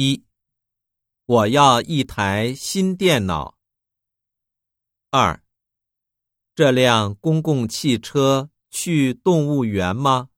一我要一台新电脑。二这辆公共汽车去动物园吗？